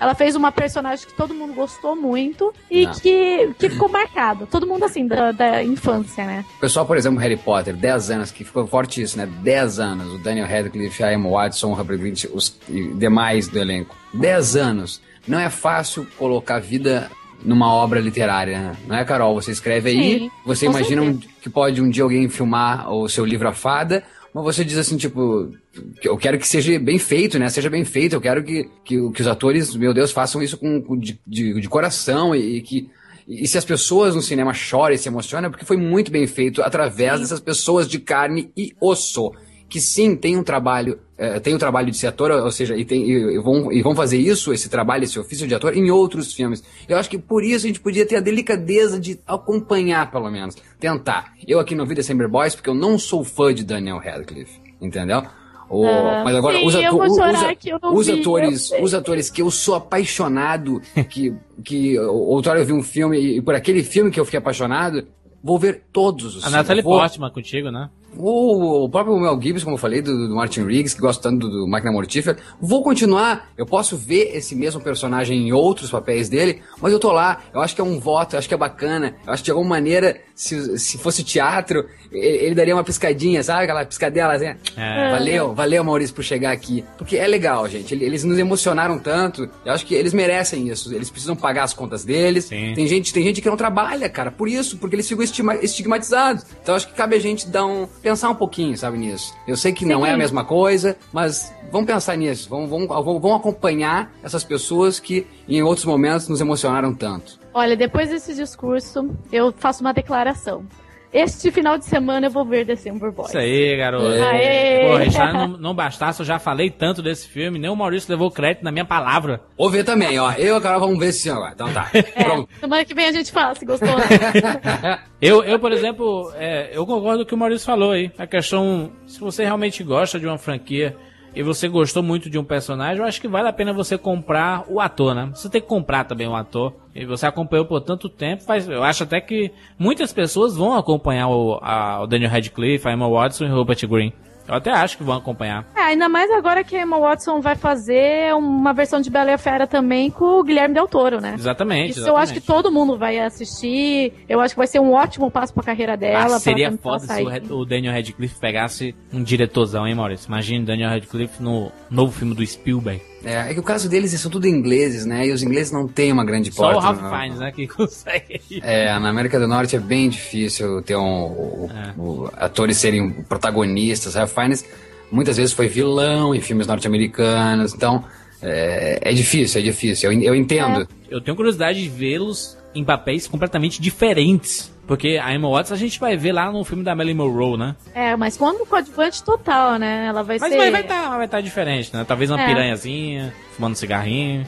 Ela fez uma personagem que todo mundo gostou muito e ah. que, que ficou marcado. Todo mundo, assim, da, da infância, né? O pessoal, por exemplo, Harry Potter, 10 anos, que ficou forte isso, né? 10 anos, o Daniel Radcliffe, a Emma Watson, o Robert Grint, os demais do elenco. 10 anos. Não é fácil colocar vida numa obra literária, né? não é, Carol? Você escreve aí, Sim, você imagina um, que pode um dia alguém filmar o seu livro A Fada, mas você diz assim, tipo, eu quero que seja bem feito, né? Seja bem feito, eu quero que, que, que os atores, meu Deus, façam isso com, de, de, de coração e, e que e se as pessoas no cinema choram e se emocionam, é porque foi muito bem feito através sim. dessas pessoas de carne e osso. Que sim, tem um trabalho, é, tem o um trabalho de ser ator, ou seja, e, tem, e, e, vão, e vão fazer isso, esse trabalho, esse ofício de ator, em outros filmes. Eu acho que por isso a gente podia ter a delicadeza de acompanhar, pelo menos. Tentar. Eu aqui no Vida Sember Boys, porque eu não sou fã de Daniel Radcliffe, entendeu? Oh, uh, mas agora, sim, os, atu os, os atores, os atores que eu sou apaixonado, que, que outrora eu vi um filme e por aquele filme que eu fiquei apaixonado, vou ver todos os A Natalie vou... Portman contigo, né? O, o próprio Mel Gibbs, como eu falei, do, do Martin Riggs, que gosta tanto do, do Máquina Mortífera. Vou continuar, eu posso ver esse mesmo personagem em outros papéis dele, mas eu tô lá, eu acho que é um voto, eu acho que é bacana, eu acho que de alguma maneira, se, se fosse teatro, ele, ele daria uma piscadinha, sabe? Aquela piscadela assim. É. Valeu, valeu, Maurício, por chegar aqui. Porque é legal, gente. Eles nos emocionaram tanto. Eu acho que eles merecem isso. Eles precisam pagar as contas deles. Sim. Tem gente, tem gente que não trabalha, cara, por isso, porque eles ficam estigmatizados. Então acho que cabe a gente dar um pensar um pouquinho, sabe, nisso. Eu sei que Sim. não é a mesma coisa, mas vamos pensar nisso. Vamos, vamos, vamos acompanhar essas pessoas que em outros momentos nos emocionaram tanto. Olha, depois desse discurso, eu faço uma declaração. Este final de semana eu vou ver December Boys. Isso aí, garoto. É. Porra, já não, não bastasse, eu já falei tanto desse filme, nem o Maurício levou crédito na minha palavra. Vou ver também, ó. Eu e a Carol vamos ver esse filme agora. Então tá. É, [LAUGHS] Pronto. Semana que vem a gente fala se gostou. [LAUGHS] eu, eu, por exemplo, é, eu concordo com o que o Maurício falou aí. A questão, se você realmente gosta de uma franquia e você gostou muito de um personagem, eu acho que vale a pena você comprar o ator, né? Você tem que comprar também o ator. E você acompanhou por tanto tempo, faz, eu acho até que muitas pessoas vão acompanhar o, a, o Daniel Radcliffe, a Emma Watson e o Robert Green. Eu até acho que vão acompanhar. É, ainda mais agora que a Emma Watson vai fazer uma versão de Bela e a Fera também com o Guilherme Del Toro, né? Exatamente. Isso exatamente. eu acho que todo mundo vai assistir. Eu acho que vai ser um ótimo passo pra carreira dela. Ah, seria foda se o Daniel Radcliffe pegasse um diretorzão, hein, Maurício? Imagina o Daniel Radcliffe no novo filme do Spielberg. É, é que o caso deles são tudo ingleses, né? E os ingleses não têm uma grande porta. Só o Ralph Fiennes, né? Que [LAUGHS] consegue. É, na América do Norte é bem difícil ter um, é. o, atores serem protagonistas. Ralph Fiennes muitas vezes foi vilão em filmes norte-americanos, então é, é, difícil, é difícil. Eu, eu entendo. É. Eu tenho curiosidade de vê-los em papéis completamente diferentes. Porque a Emma Watson a gente vai ver lá no filme da Marilyn Monroe, né? É, mas quando coadjuvante total, né? Ela vai mas, ser... Mas vai estar tá, vai tá diferente, né? Talvez uma é. piranhazinha, fumando cigarrinho.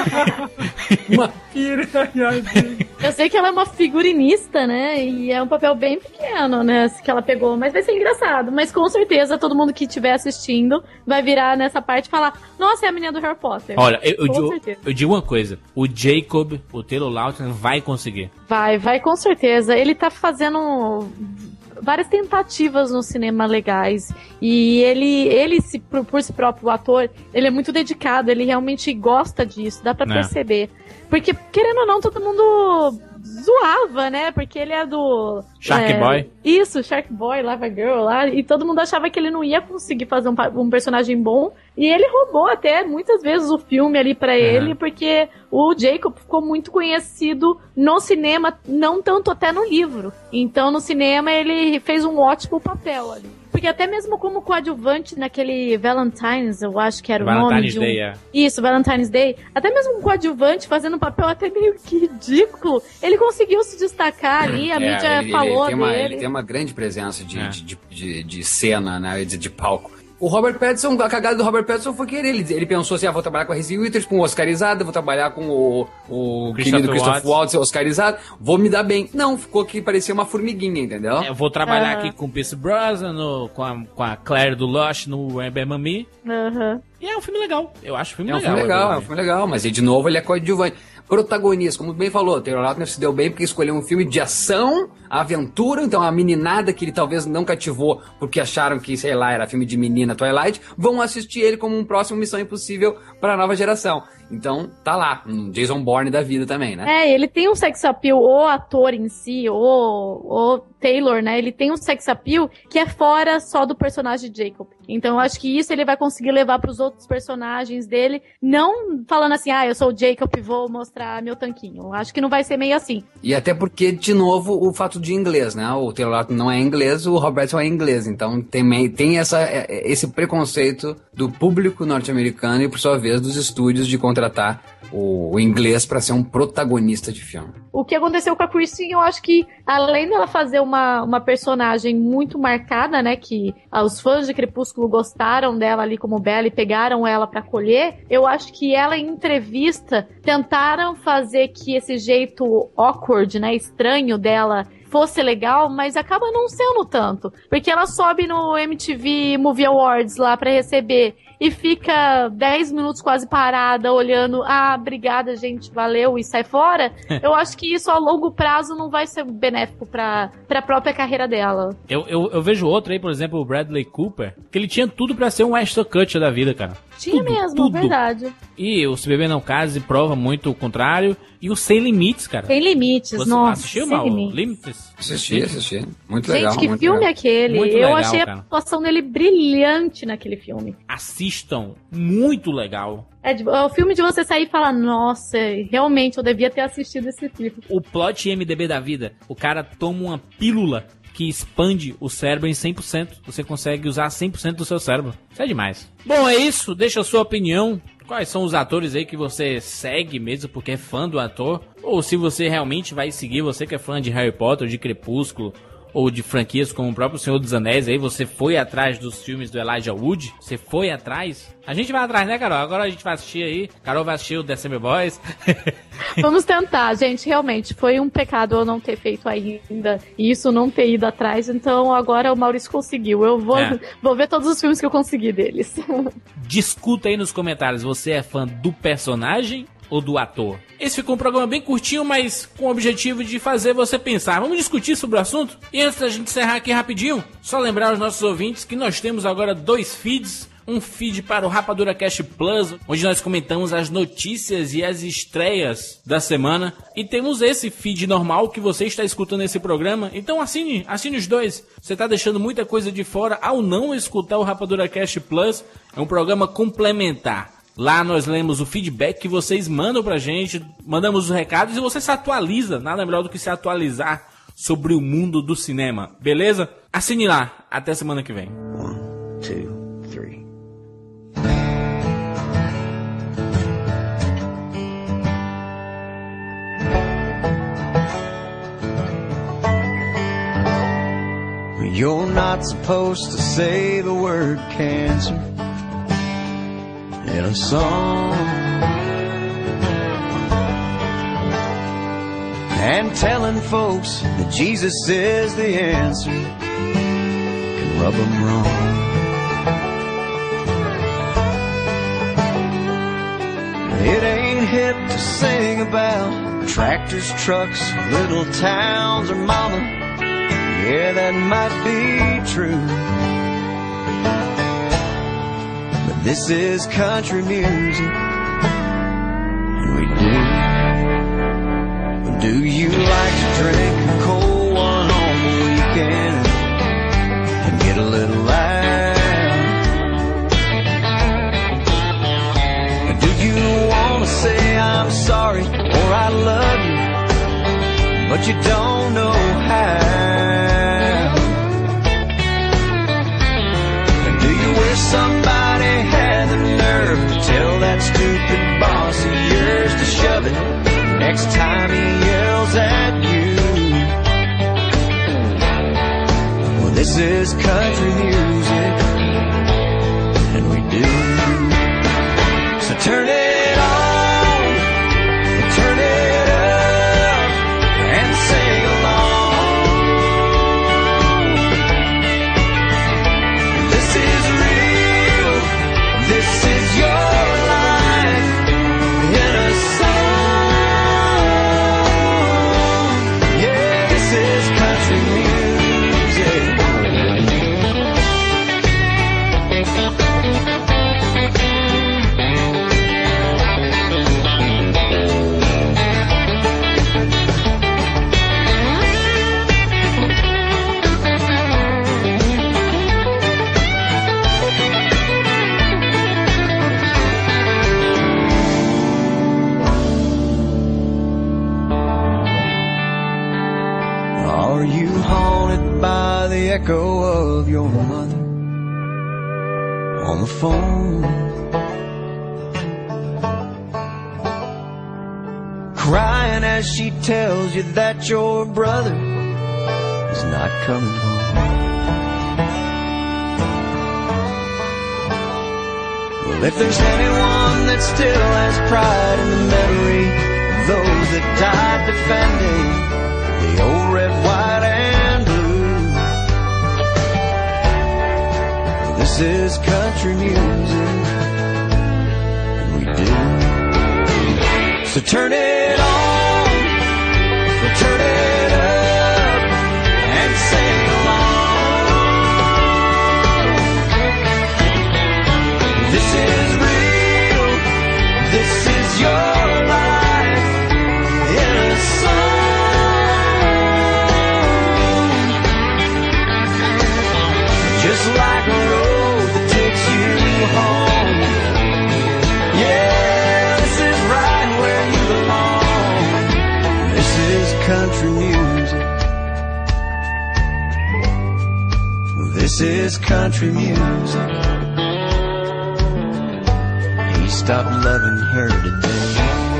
[LAUGHS] uma piranhazinha. Eu sei que ela é uma figurinista, né? E é um papel bem pequeno, né? Que ela pegou, mas vai ser engraçado. Mas com certeza todo mundo que estiver assistindo vai virar nessa parte e falar: Nossa, é a menina do Harry Potter. Olha, eu, eu, digo, eu digo, uma coisa: o Jacob, o Taylor Lautner, vai conseguir. Vai, vai com certeza. Ele tá fazendo várias tentativas no cinema legais. E ele, ele se, por, por si próprio, o ator, ele é muito dedicado, ele realmente gosta disso, dá para é. perceber. Porque, querendo ou não, todo mundo zoava, né? Porque ele é do. Shark é, Boy? Isso, Shark Boy, Lava Girl lá. E todo mundo achava que ele não ia conseguir fazer um, um personagem bom. E ele roubou até muitas vezes o filme ali para uhum. ele, porque o Jacob ficou muito conhecido no cinema, não tanto até no livro. Então no cinema ele fez um ótimo papel ali. Porque até mesmo como coadjuvante naquele Valentine's, eu acho que era o Valentine's nome. Valentine's Day, um... é. Isso, Valentine's Day. Até mesmo um coadjuvante fazendo um papel até meio que ridículo. Ele conseguiu se destacar ali, a é, mídia ele, falou ele tem uma, dele. Ele tem uma grande presença de, é. de, de, de, cena, né? De, de palco. O Robert Pattinson, a cagada do Robert Pattinson foi que ele, ele pensou assim, ah, vou trabalhar com a Reese Witherspoon, oscarizada, vou trabalhar com o, o querido Christopher Waltz, oscarizado, vou me dar bem. Não, ficou que parecia uma formiguinha, entendeu? É, eu vou trabalhar aqui com o Pierce Brosnan, com, a, com a Claire do Lush no Ember Mami. Uhum. E é um filme legal. Eu acho um filme é um legal. Filme legal é um filme legal, mas de novo ele é coadjuvante protagonista, como bem falou, Taylor Lautner se deu bem porque escolheu um filme de ação, aventura, então a meninada que ele talvez não cativou porque acharam que, sei lá, era filme de menina Twilight, vão assistir ele como um próximo Missão Impossível para a nova geração. Então, tá lá, um Jason Bourne da vida também, né? É, ele tem um sex appeal, o ator em si, o, o Taylor, né? Ele tem um sex appeal que é fora só do personagem Jacob. Então, eu acho que isso ele vai conseguir levar para os outros personagens dele, não falando assim, ah, eu sou o Jacob e vou mostrar meu tanquinho. Eu acho que não vai ser meio assim. E até porque, de novo, o fato de inglês, né? O Taylor não é inglês, o Robertson é inglês. Então, tem, tem essa, é, esse preconceito do público norte-americano e, por sua vez, dos estúdios de contratar o, inglês para ser um protagonista de filme. O que aconteceu com a Kristen, eu acho que, além dela fazer uma, uma personagem muito marcada, né, que os fãs de Crepúsculo gostaram dela ali como Bella e pegaram ela para colher, eu acho que ela em entrevista tentaram fazer que esse jeito awkward, né, estranho dela fosse legal, mas acaba não sendo tanto. Porque ela sobe no MTV Movie Awards lá para receber e fica 10 minutos quase parada, olhando, ah, obrigada, gente, valeu, e sai fora, eu acho que isso a longo prazo não vai ser benéfico pra, pra própria carreira dela. Eu, eu, eu vejo outro aí, por exemplo, o Bradley Cooper, que ele tinha tudo para ser um Ashton Kutcher da vida, cara. Tinha tudo, mesmo, tudo. verdade. E o Se Beber Não Case prova muito o contrário. E o Sem Limites, cara. Sem Limites, Você nossa. Assistiu, Mal? Limites? Assisti, assisti. Muito legal. Gente, que muito filme legal. é aquele? Muito Eu legal, achei cara. a atuação dele brilhante naquele filme. Assistam. Muito legal. É, é o filme de você sair e falar, nossa, realmente eu devia ter assistido esse filme. O plot MDB da vida. O cara toma uma pílula que expande o cérebro em 100%. Você consegue usar 100% do seu cérebro. Isso é demais. Bom, é isso. Deixa a sua opinião. Quais são os atores aí que você segue mesmo porque é fã do ator? Ou se você realmente vai seguir, você que é fã de Harry Potter, de Crepúsculo, ou de franquias como o próprio Senhor dos Anéis, aí você foi atrás dos filmes do Elijah Wood? Você foi atrás? A gente vai atrás, né, Carol? Agora a gente vai assistir aí. Carol vai assistir o December Boys. [LAUGHS] Vamos tentar, gente. Realmente, foi um pecado eu não ter feito ainda isso, não ter ido atrás. Então agora o Maurício conseguiu. Eu vou, É. [LAUGHS] vou ver todos os filmes que eu consegui deles. Discuta aí nos comentários, você é fã do personagem ou do ator? Esse ficou um programa bem curtinho, mas com o objetivo de fazer você pensar. Vamos discutir sobre o assunto? E antes da gente encerrar aqui rapidinho, só lembrar aos nossos ouvintes que nós temos agora dois feeds. Um feed para o Rapadura Cast Plus, onde nós comentamos as notícias e as estreias da semana. E temos esse feed normal que você está escutando esse programa. Então assine, assine os dois. Você está deixando muita coisa de fora ao não escutar o Rapadura Cast Plus. É um programa complementar. Lá nós lemos o feedback que vocês mandam pra gente, mandamos os recados e você se atualiza. Nada melhor do que se atualizar sobre o mundo do cinema, beleza? Assine lá. Até semana que vem. two, three. You're not supposed to say the word cancer in a song. And telling folks that Jesus is the answer can rub them wrong. It ain't hip to sing about tractors, trucks, little towns, or mama. Yeah, that might be true. This is country music, we do. Do you like to drink a cold one on the weekend and get a little loud? Do you wanna say I'm sorry or I love you, but you don't next time he yells at you? Well, this is country echo of your mother on the phone? Crying as she tells you that your brother is not coming home. Well, if there's anyone that still has pride in the memory of those that died defending This is country music, and we do. So turn it on, This is country music. He stopped loving her today.